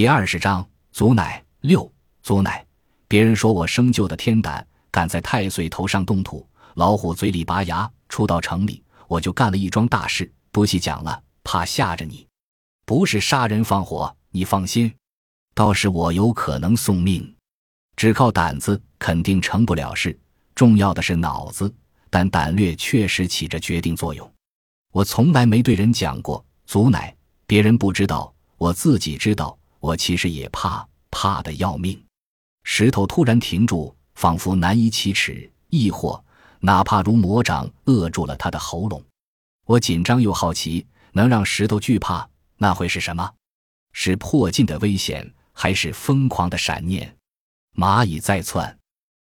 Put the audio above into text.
第二十章，祖奶六，祖奶。别人说我生就的天胆，敢在太岁头上动土，老虎嘴里拔牙。出到城里，我就干了一桩大事，不细讲了，怕吓着你。不是杀人放火，你放心。倒是我有可能送命，只靠胆子肯定成不了事，重要的是脑子。但胆略确实起着决定作用。我从来没对人讲过，祖奶，别人不知道，我自己知道。我其实也怕，怕的要命。石头突然停住，仿佛难以启齿，亦或哪怕如魔掌扼住了他的喉咙。我紧张又好奇，能让石头惧怕，那会是什么？是迫近的危险，还是疯狂的闪念？蚂蚁在窜。